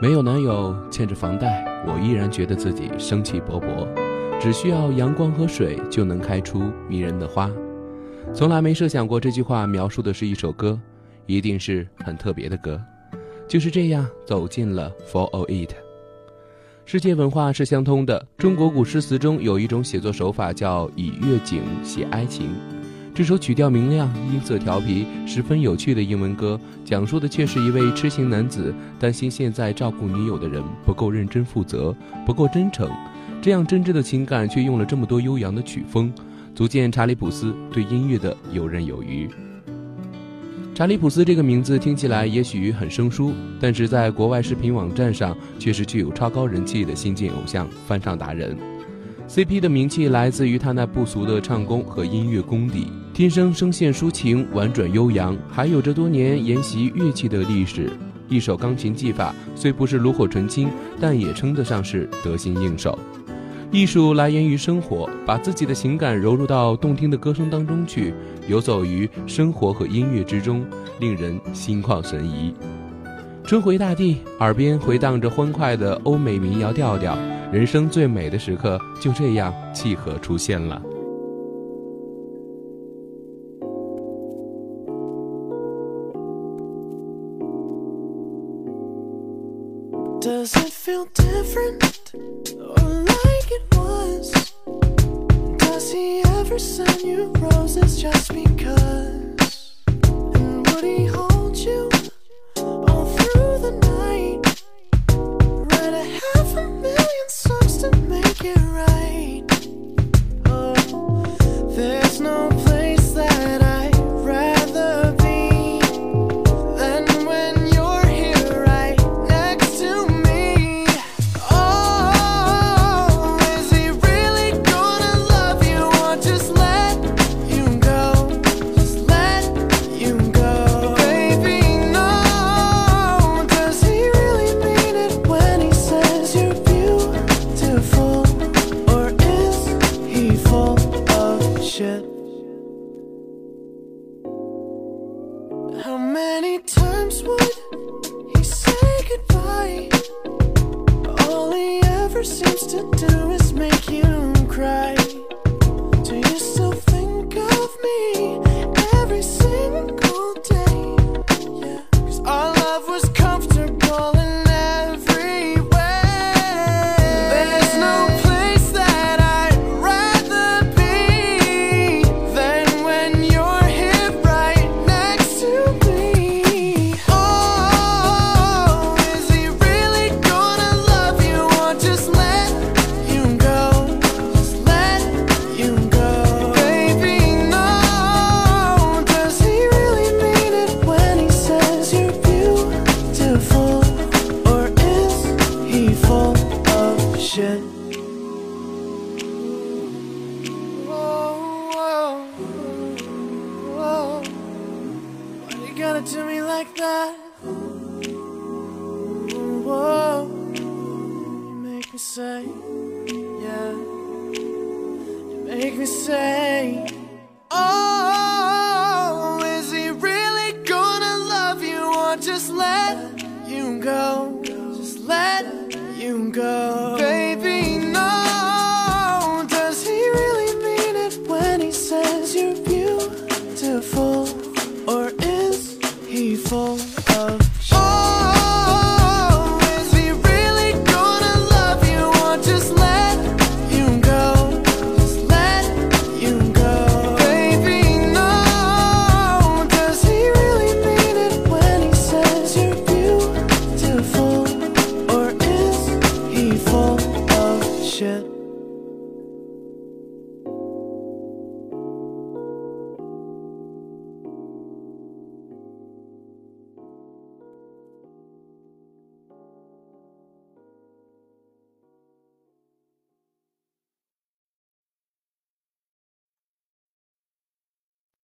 没有男友，欠着房贷，我依然觉得自己生气勃勃。只需要阳光和水，就能开出迷人的花。从来没设想过这句话描述的是一首歌，一定是很特别的歌。就是这样走进了 For All It。世界文化是相通的，中国古诗词中有一种写作手法叫以乐景写哀情。这首曲调明亮、音色调皮、十分有趣的英文歌，讲述的却是一位痴情男子担心现在照顾女友的人不够认真负责、不够真诚，这样真挚的情感却用了这么多悠扬的曲风，足见查理普斯对音乐的游刃有余。查理普斯这个名字听起来也许很生疏，但是在国外视频网站上却是具有超高人气的新晋偶像翻唱达人。CP 的名气来自于他那不俗的唱功和音乐功底。天生声线抒情、婉转悠扬，还有着多年研习乐器的历史。一手钢琴技法虽不是炉火纯青，但也称得上是得心应手。艺术来源于生活，把自己的情感融入到动听的歌声当中去，游走于生活和音乐之中，令人心旷神怡。春回大地，耳边回荡着欢快的欧美民谣调调，人生最美的时刻就这样契合出现了。Does it feel different or like it was? Does he ever send you roses just because? Times would he say goodbye? All he ever seems to do is make you You gotta me like that? Whoa, you make me say, yeah. You make me say, Oh, is he really gonna love you or just let you go? Just let you go, 风。